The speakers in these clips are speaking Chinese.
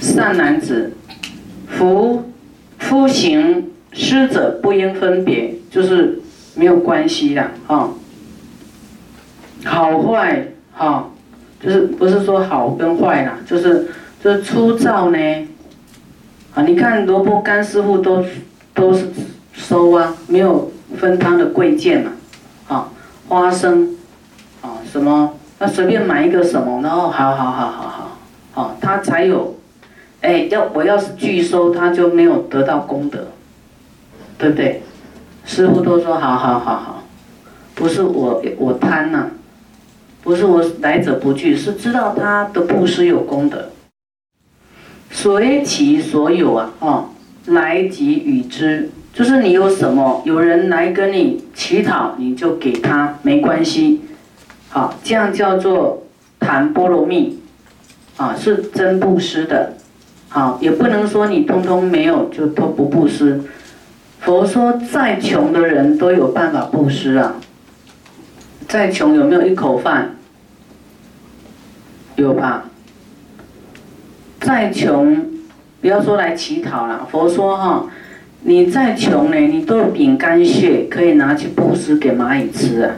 善男子，夫夫行施者不应分别，就是没有关系的啊。好坏哈，就是不是说好跟坏啦，就是就是粗糙呢。啊，你看萝卜干师傅都都是收啊，没有分他的贵贱嘛。啊，花生，啊什么？那随便买一个什么，然后好好好好好，好他才有，哎，要我要是拒收，他就没有得到功德，对不对？师傅都说好好好好，不是我我贪呐，不是我来者不拒，是知道他的布施有功德，随其所有啊，哦，来即与之，就是你有什么，有人来跟你乞讨，你就给他，没关系。好，这样叫做谈波罗蜜，啊，是真布施的。好，也不能说你通通没有就都不布施。佛说再穷的人都有办法布施啊。再穷有没有一口饭？有吧？再穷，不要说来乞讨了。佛说哈，你再穷呢，你都有饼干屑可以拿去布施给蚂蚁吃啊。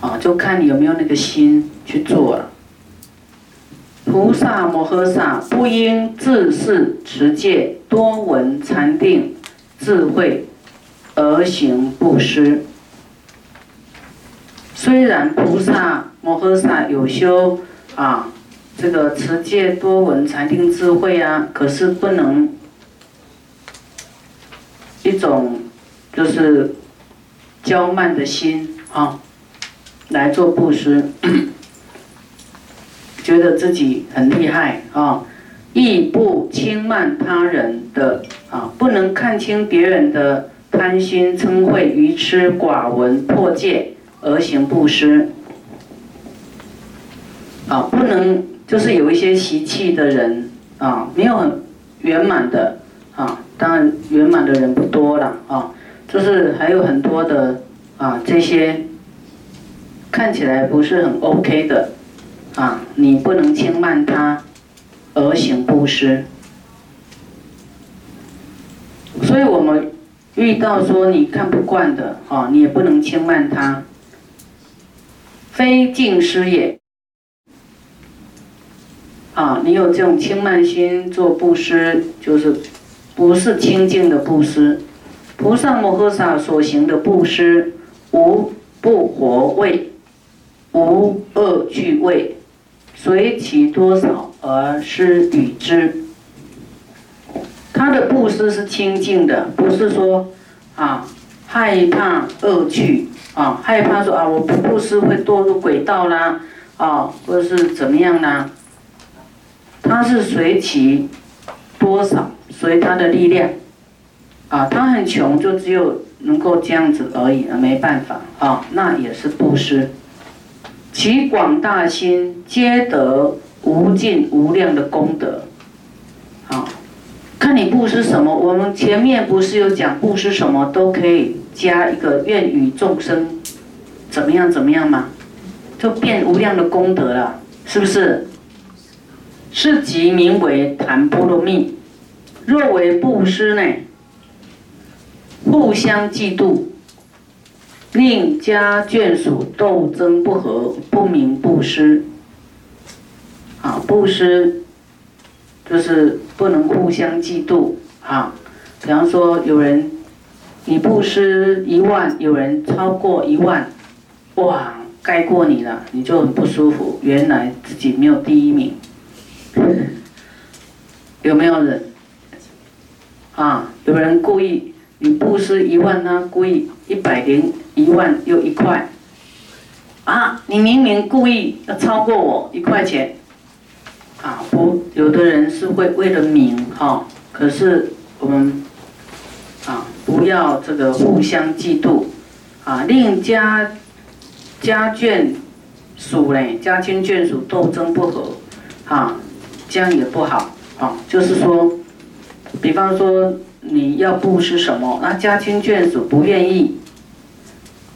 啊，就看你有没有那个心去做了。菩萨摩诃萨不应自是持戒，多闻禅定，智慧而行布施。虽然菩萨摩诃萨有修啊，这个持戒、多闻禅定、智慧啊，可是不能一种就是骄慢的心啊。来做布施，觉得自己很厉害啊，亦不轻慢他人的啊，不能看清别人的贪心嗔恚愚痴寡闻破戒而行布施啊，不能就是有一些习气的人啊，没有很圆满的啊，当然圆满的人不多了啊，就是还有很多的啊这些。看起来不是很 OK 的，啊，你不能轻慢他而行布施。所以我们遇到说你看不惯的，啊，你也不能轻慢他，非敬施也。啊，你有这种轻慢心做布施，就是不是清净的布施。菩萨摩诃萨所行的布施，无不活位。无恶趣味，随其多少而施与之。他的布施是清净的，不是说啊害怕恶趣啊，害怕说啊我不布施会堕入轨道啦啊，或者是怎么样呢？他是随其多少，随他的力量啊，他很穷，就只有能够这样子而已，没办法啊，那也是布施。其广大心，皆得无尽无量的功德。好，看你布施什么。我们前面不是有讲布施什么都可以加一个愿与众生怎么样怎么样吗？就变无量的功德了，是不是？是即名为谈波罗蜜。若为布施呢？互相嫉妒。令家眷属斗争不和，不明布施。啊，布施就是不能互相嫉妒。啊，比方说有人你布施一万，有人超过一万，哇，盖过你了，你就很不舒服。原来自己没有第一名，有没有人？啊，有人故意你布施一万，他故意一百零。一万又一块，啊！你明明故意要超过我一块钱，啊！不，有的人是会为了名哈，可是我们啊，不要这个互相嫉妒，啊，令家家眷属嘞，家亲眷属斗争不和，啊，这样也不好，啊，就是说，比方说你要布施什么，那家亲眷属不愿意。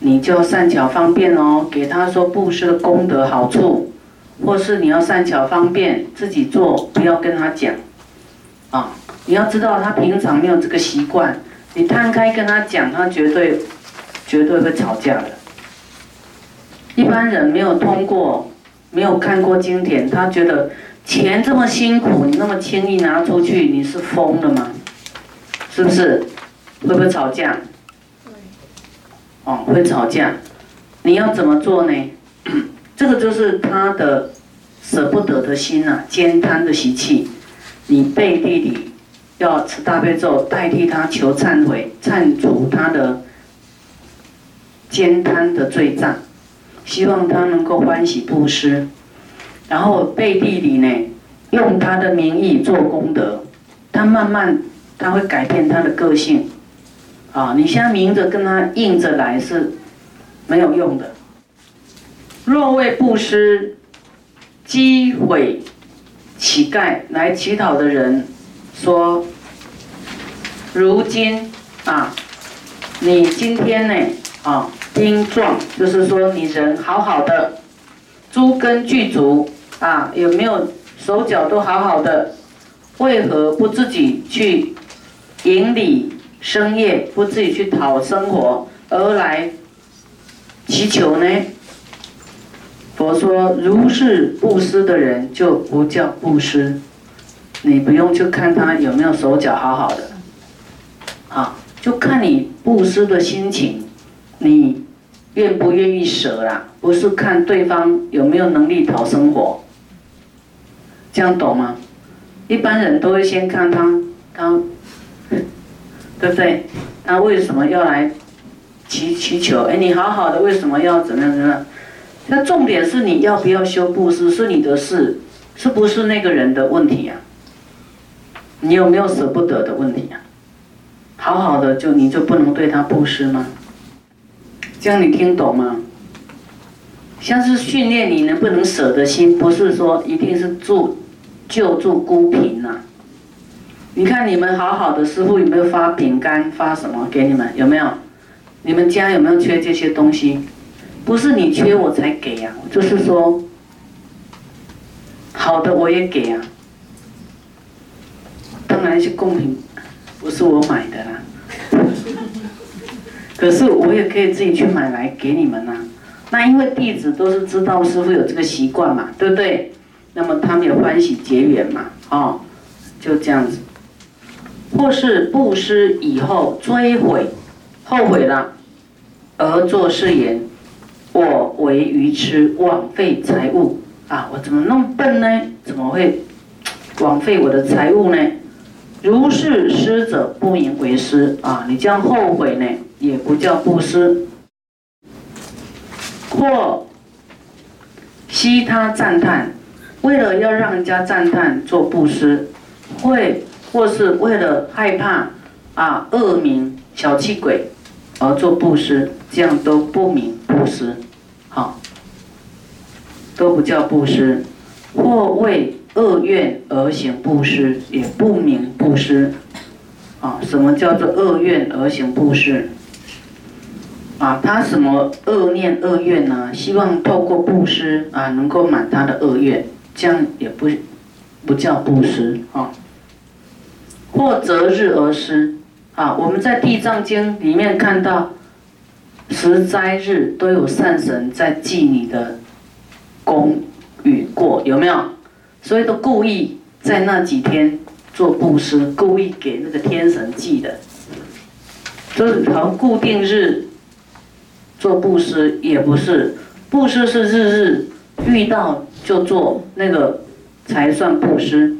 你就善巧方便哦，给他说布施的功德好处，或是你要善巧方便自己做，不要跟他讲，啊，你要知道他平常没有这个习惯，你摊开跟他讲，他绝对绝对会吵架的。一般人没有通过，没有看过经典，他觉得钱这么辛苦，你那么轻易拿出去，你是疯了吗？是不是？会不会吵架？哦，会吵架。你要怎么做呢？这个就是他的舍不得的心呐，兼贪的习气。你背地里要持大悲咒，代替他求忏悔，忏除他的兼贪的罪障，希望他能够欢喜布施。然后背地里呢，用他的名义做功德，他慢慢他会改变他的个性。啊，你现在明着跟他硬着来是没有用的。若为布施，击毁乞丐来乞讨的人，说：如今啊，你今天呢啊，丁壮，就是说你人好好的，诸根具足啊，有没有手脚都好好的？为何不自己去营里生业，不自己去讨生活，而来祈求呢？佛说：“如是布施的人就不叫布施，你不用去看他有没有手脚好好的，啊，就看你布施的心情，你愿不愿意舍啦？不是看对方有没有能力讨生活，这样懂吗？一般人都会先看他，他，对不对？他为什么要来祈祈求？哎，你好好的，为什么要怎么样怎么样？”那重点是你要不要修布施是你的事，是不是那个人的问题呀？你有没有舍不得的问题呀？好好的就你就不能对他布施吗？这样你听懂吗？像是训练你能不能舍得心，不是说一定是助救助孤贫呐。你看你们好好的师傅有没有发饼干发什么给你们？有没有？你们家有没有缺这些东西？不是你缺我才给呀，就是说，好的我也给呀，当然是公平，不是我买的啦。可是我也可以自己去买来给你们呐。那因为弟子都是知道师傅有这个习惯嘛，对不对？那么他们也欢喜结缘嘛，哦，就这样子。或是布施以后追悔，后悔了，而作誓言。我为愚痴，枉费财物啊！我怎么那么笨呢？怎么会枉费我的财物呢？如是施者，不名为施啊！你这样后悔呢，也不叫布施。或悉他赞叹，为了要让人家赞叹做布施，会或是为了害怕啊恶名小气鬼而做布施，这样都不名布施。好，都不叫布施，或为恶愿而行布施，也不明布施。啊，什么叫做恶愿而行布施？啊，他什么恶念恶愿呢？希望透过布施啊，能够满他的恶愿，这样也不不叫布施啊。或择日而施，啊，我们在地藏经里面看到。十斋日都有善神在记你的功与过，有没有？所以都故意在那几天做布施，故意给那个天神记的。就是好固定日做布施也不是，布施是日日遇到就做那个才算布施。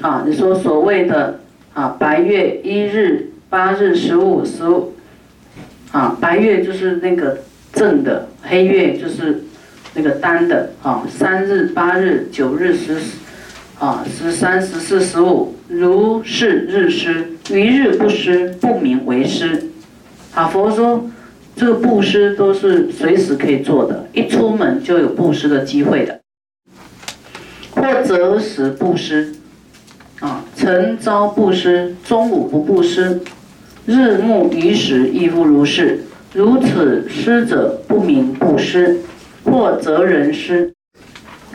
啊，你说所谓的啊白月一日、八日、十五、十五。啊，白月就是那个正的，黑月就是那个单的。啊，三日、八日、九日、十，啊，十三、十四、十五，如是日施，于日不施，不名为施。啊，佛说这个布施都是随时可以做的，一出门就有布施的机会的。或择时布施，晨朝布施，中午不布施。日暮余时亦复如是，如此施者不明不施，或责人施。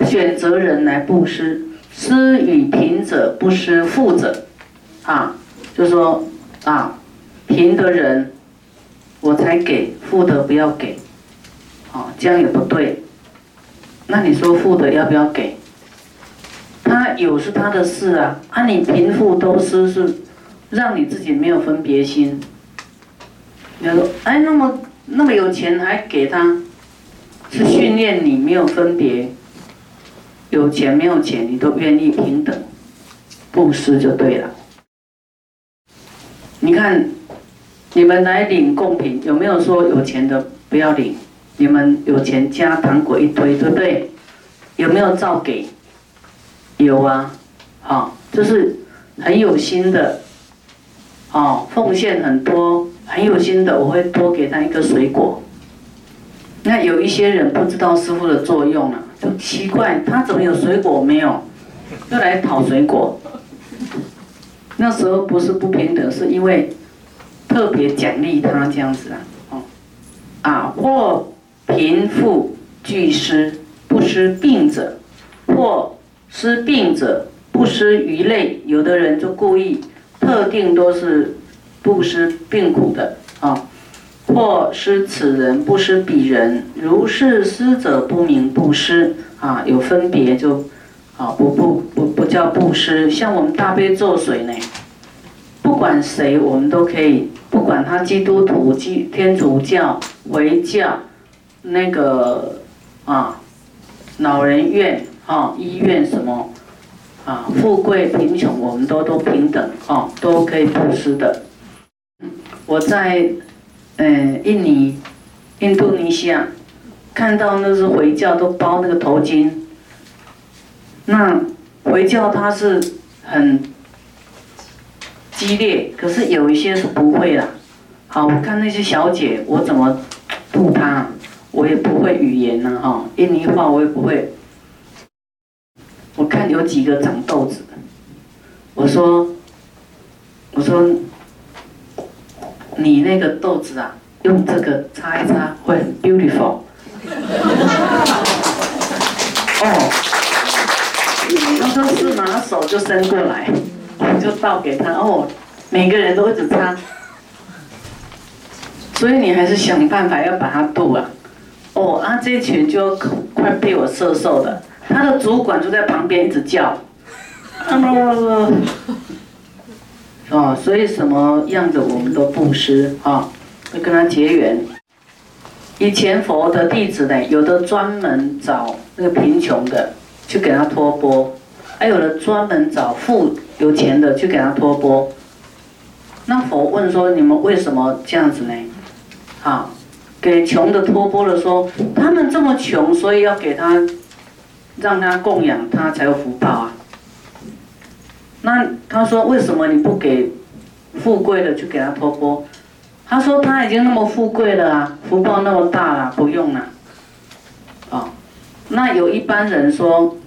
选择人来布施，施与贫者不施富者，啊，就说啊，贫的人我才给，富的不要给，啊，这样也不对。那你说富的要不要给？有是他的事啊，啊，你贫富都施是让你自己没有分别心。你说，哎，那么那么有钱还给他，是训练你没有分别，有钱没有钱你都愿意平等，布施就对了。你看，你们来领贡品，有没有说有钱的不要领？你们有钱加糖果一堆，对不对？有没有照给？有啊，好，就是很有心的，哦，奉献很多。很有心的，我会多给他一个水果。那有一些人不知道师傅的作用了，就奇怪他怎么有水果没有，又来讨水果。那时候不是不平等，是因为特别奖励他这样子啊，哦，啊，或贫富俱失，不失病者，或失病者不失鱼类，有的人就故意特定都是。不施病苦的啊，或施此人，不施彼人。如是施者，不明不施啊，有分别就啊，不不不不叫不施。像我们大悲咒水呢，不管谁，我们都可以，不管他基督徒、基天主教、回教，那个啊，老人院啊，医院什么啊，富贵贫穷，我们都都平等啊，都可以布施的。我在，嗯，印尼、印度尼西亚看到那是回教都包那个头巾，那回教他是很激烈，可是有一些是不会啦。好，我看那些小姐，我怎么度她？我也不会语言呢，哈，印尼话我也不会。我看有几个长痘子，我说，我说。你那个豆子啊，用这个擦一擦会很 beautiful。哦，他说是拿手就伸过来，我就倒给他。哦，每个人都一直擦，所以你还是想办法要把它渡啊。哦，啊这一群就快被我射瘦的，他的主管就在旁边一直叫。哦，所以什么样子我们都布施啊，会跟他结缘。以前佛的弟子呢，有的专门找那个贫穷的去给他托钵，还有的专门找富有钱的去给他托钵。那佛问说：你们为什么这样子呢？啊，给穷的托钵了，说他们这么穷，所以要给他，让他供养他才有福报啊。那他说为什么你不给富贵的去给他托钵？他说他已经那么富贵了啊，福报那么大了，不用了。啊，那有一般人说，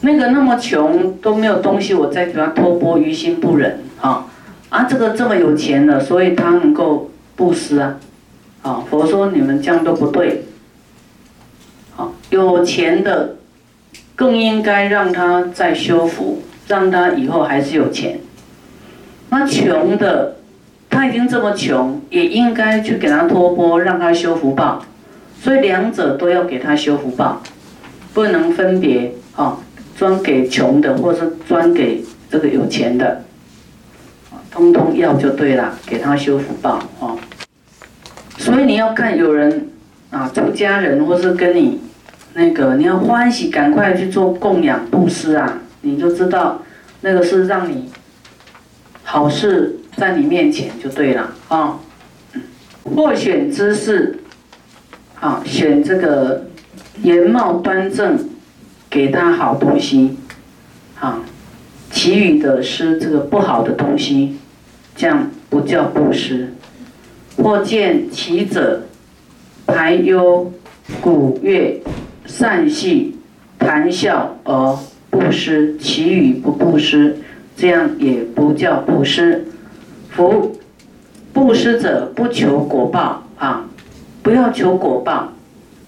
那个那么穷都没有东西，我再给他托钵，于心不忍啊。啊，这个这么有钱了，所以他能够布施啊。啊，佛说你们这样都不对。好，有钱的。更应该让他再修福，让他以后还是有钱。那穷的，他已经这么穷，也应该去给他托钵，让他修福报。所以两者都要给他修福报，不能分别啊，专给穷的，或是专给这个有钱的，通通要就对了，给他修福报啊。所以你要看有人啊，出家人或是跟你。那个你要欢喜，赶快去做供养布施啊！你就知道，那个是让你好事在你面前就对了啊。或选姿势，啊，选这个颜貌端正，给他好东西，啊，其余的是这个不好的东西，这样不叫布施。或见其者排忧鼓乐。善戏谈笑而不施，其语不布施，这样也不叫布施。夫布施者不求果报啊，不要求果报，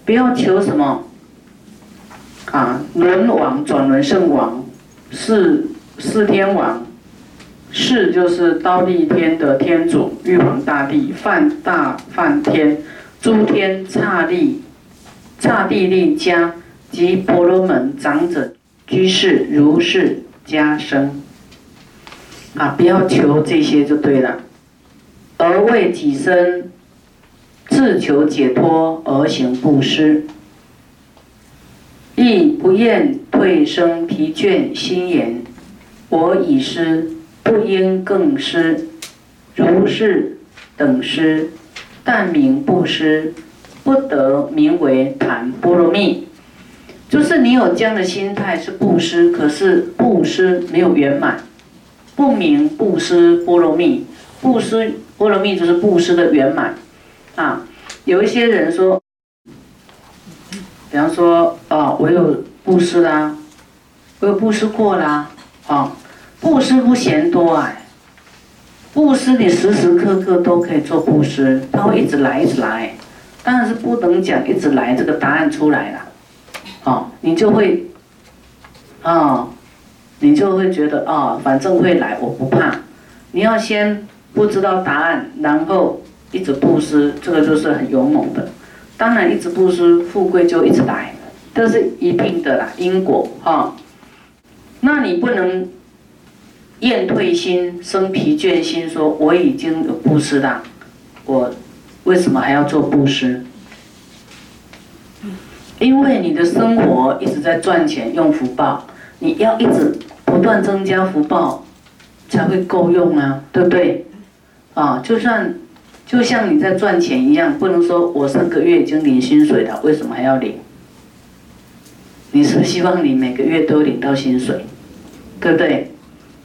不要求什么啊，轮王转轮圣王，四四天王，四就是刀立天的天主玉皇大帝，梵大梵天，诸天刹利刹帝利家及婆罗门长者居士如是加生。啊，不要求这些就对了，而为己身自求解脱而行布施。亦不厌退生疲倦心言，我已失，不应更失。如是等失，但名不失，不得名为谈波罗蜜。就是你有这样的心态是布施，可是布施没有圆满，不明布施波罗蜜。布施波罗蜜就是布施的圆满啊。有一些人说。比方说，哦，我有布施啦，我有布施过啦，哦，布施不嫌多哎，布施你时时刻刻都可以做布施，他会一直来一直来，当然是不能讲一直来这个答案出来了，哦，你就会，哦，你就会觉得哦，反正会来，我不怕，你要先不知道答案，然后一直布施，这个就是很勇猛的。当然，一直布施，富贵就一直来，这是一定的啦，因果哈。那你不能厌退心、生疲倦心，说我已经有布施了，我为什么还要做布施？因为你的生活一直在赚钱用福报，你要一直不断增加福报，才会够用啊，对不对？啊，就算。就像你在赚钱一样，不能说我上个月已经领薪水了，为什么还要领？你是希望你每个月都领到薪水，对不对？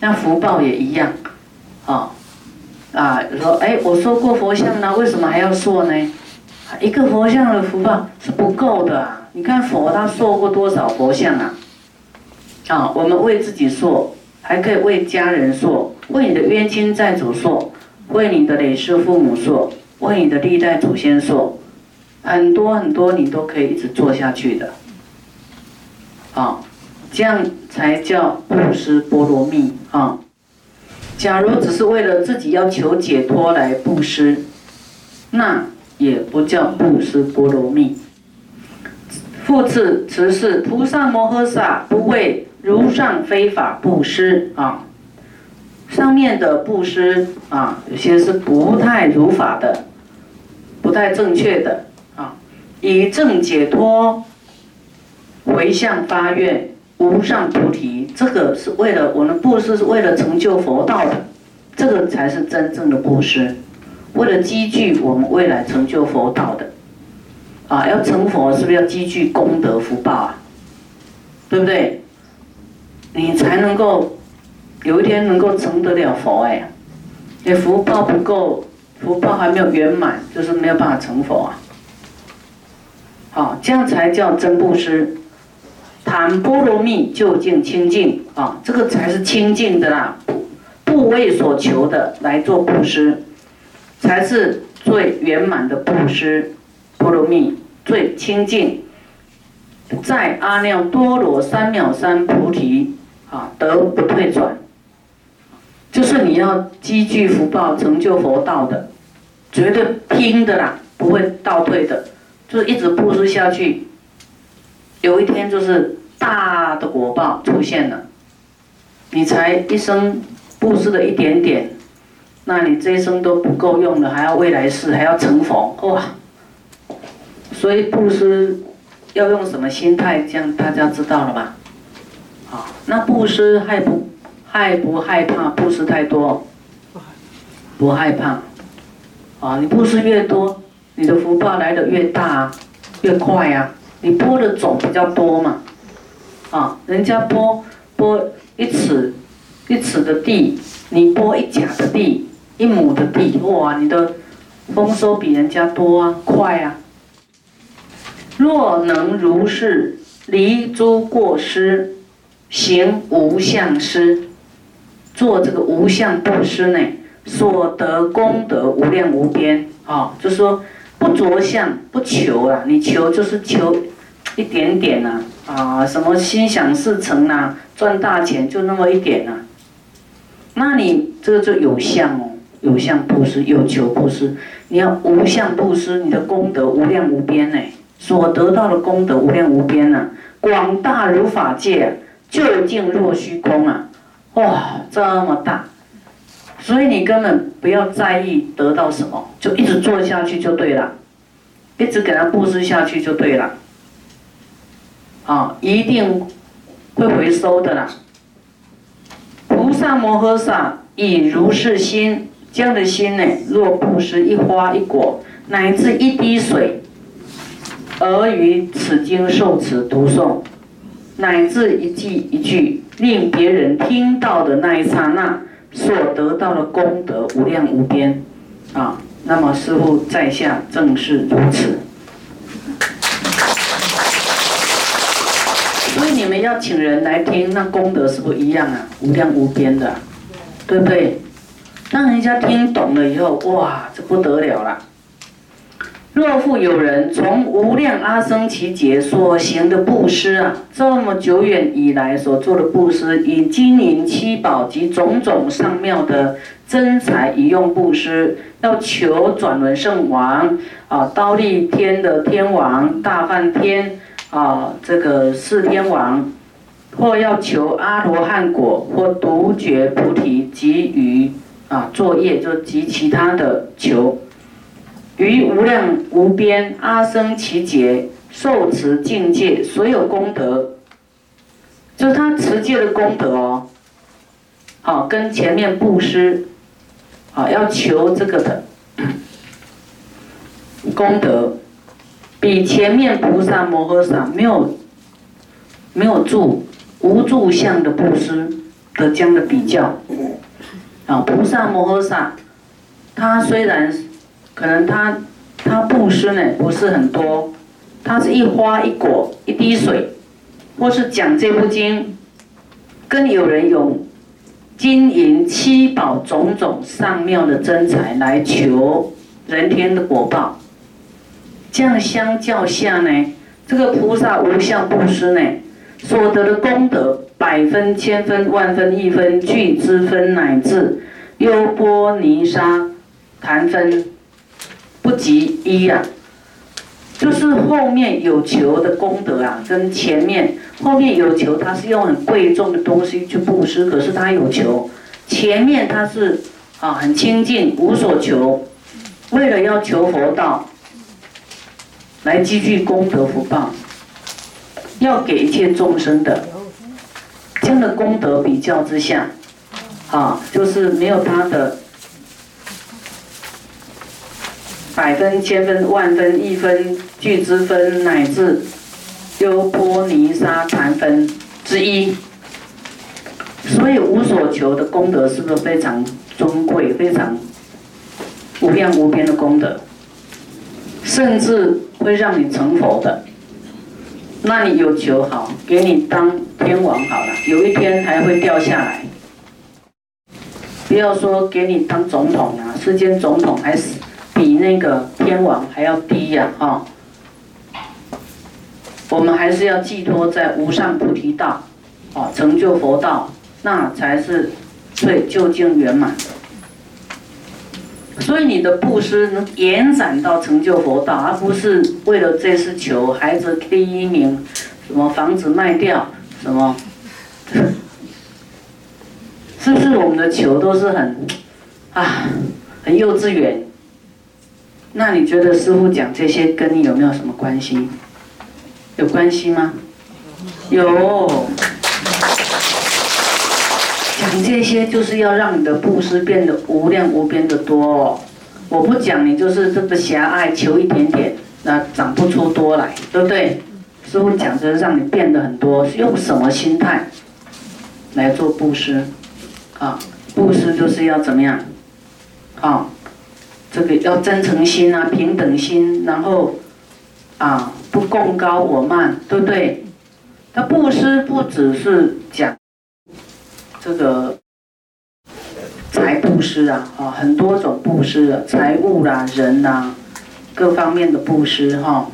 那福报也一样，啊，啊，说哎，我说过佛像呢，为什么还要说呢？一个佛像的福报是不够的啊！你看佛他说过多少佛像啊？啊，我们为自己说，还可以为家人说，为你的冤亲债主说。为你的累世父母说，为你的历代祖先说，很多很多你都可以一直做下去的，啊，这样才叫布施波罗蜜啊。假如只是为了自己要求解脱来布施，那也不叫布施波罗蜜。复次，此是菩萨摩诃萨不为如上非法布施啊。上面的布施啊，有些是不太如法的，不太正确的啊。以正解脱回向发愿无上菩提，这个是为了我们布施是为了成就佛道的，这个才是真正的布施，为了积聚我们未来成就佛道的啊。要成佛是不是要积聚功德福报啊？对不对？你才能够。有一天能够成得了佛哎，你福报不够，福报还没有圆满，就是没有办法成佛啊。好，这样才叫真布施，谈波罗蜜究竟清净啊，这个才是清净的啦，不为所求的来做布施，才是最圆满的布施，波罗蜜最清净，在阿耨多罗三藐三菩提啊，得不退转。就是你要积聚福报，成就佛道的，绝对拼的啦，不会倒退的，就是一直布施下去，有一天就是大的果报出现了，你才一生布施了一点点，那你这一生都不够用了，还要未来世还要成佛哇！所以布施要用什么心态，这样大家知道了吧？好，那布施害不？害不害怕布施太多？不害怕，啊，你布施越多，你的福报来的越大，越快啊！你播的种比较多嘛，啊，人家播播一尺一尺的地，你播一甲的地，一亩的地，哇，你的丰收比人家多啊，快啊！若能如是离诸过失，行无相施。做这个无相布施呢，所得功德无量无边啊！就说不着相，不求啊，你求就是求一点点啊，啊，什么心想事成呐，赚大钱就那么一点呐，那你这个就有相哦，有相布施，有求布施，你要无相布施，你的功德无量无边呢，所得到的功德无量无边呐，广大如法界，究竟若虚空啊，哇，这么大，所以你根本不要在意得到什么，就一直做下去就对了，一直给他布施下去就对了。啊，一定会回收的啦。菩萨摩诃萨以如是心，这样的心呢，若布施一花一果，乃至一滴水，而于此经受持读诵，乃至一句一句，令别人听到的那一刹那，所得到的功德无量无边。啊，那么师父在下正是如此。要请人来听，那功德是不一样啊，无量无边的，对不对？让人家听懂了以后，哇，这不得了了。若复有人从无量阿僧祇劫所行的布施啊，这么久远以来所做的布施，以金银七宝及种种上妙的真财以用布施，要求转轮圣王啊，刀立天的天王大梵天。啊，这个四天王，或要求阿罗汉果，或独觉菩提，及于啊作业，就及其他的求，于无量无边阿僧祇劫受持境界所有功德，就是他持戒的功德哦。好，跟前面布施，好要求这个的功德。比前面菩萨摩诃萨没有没有住无住相的布施的这样的比较，啊，菩萨摩诃萨，他虽然可能他他布施呢不是很多，他是一花一果一滴水，或是讲这部经，跟有人用金银七宝种种上妙的真财来求人天的果报。这样相较下呢，这个菩萨无相布施呢，所得的功德百分、千分、万分、亿分、俱之分，乃至优波尼沙檀分，不及一呀。就是后面有求的功德啊，跟前面后面有求，他是用很贵重的东西去布施，可是他有求，前面他是啊很清净无所求，为了要求佛道。来积聚功德福报，要给一切众生的，这样的功德比较之下，啊，就是没有他的百分、千分、万分、亿分、聚之分，乃至优波尼沙禅分之一。所以无所求的功德是不是非常尊贵、非常无量无边的功德？甚至。会让你成佛的，那你有求好，给你当天王好了，有一天还会掉下来。不要说给你当总统啊，世间总统还是比那个天王还要低呀，哈。我们还是要寄托在无上菩提道，哦，成就佛道，那才是最究竟圆满的。所以你的布施能延展到成就佛道，而不是为了这次求孩子第一名，什么房子卖掉，什么，是不是我们的求都是很，啊，很幼稚园？那你觉得师傅讲这些跟你有没有什么关系？有关系吗？有。讲这些就是要让你的布施变得无量无边的多。我不讲，你就是这个狭隘，求一点点，那长不出多来，对不对？师傅讲的让你变得很多，用什么心态来做布施？啊，布施就是要怎么样？啊，这个要真诚心啊，平等心，然后啊，不共高我慢，对不对？他布施不只是讲。这个财布施啊，啊，很多种布施，财务啦、人啦，各方面的布施哈。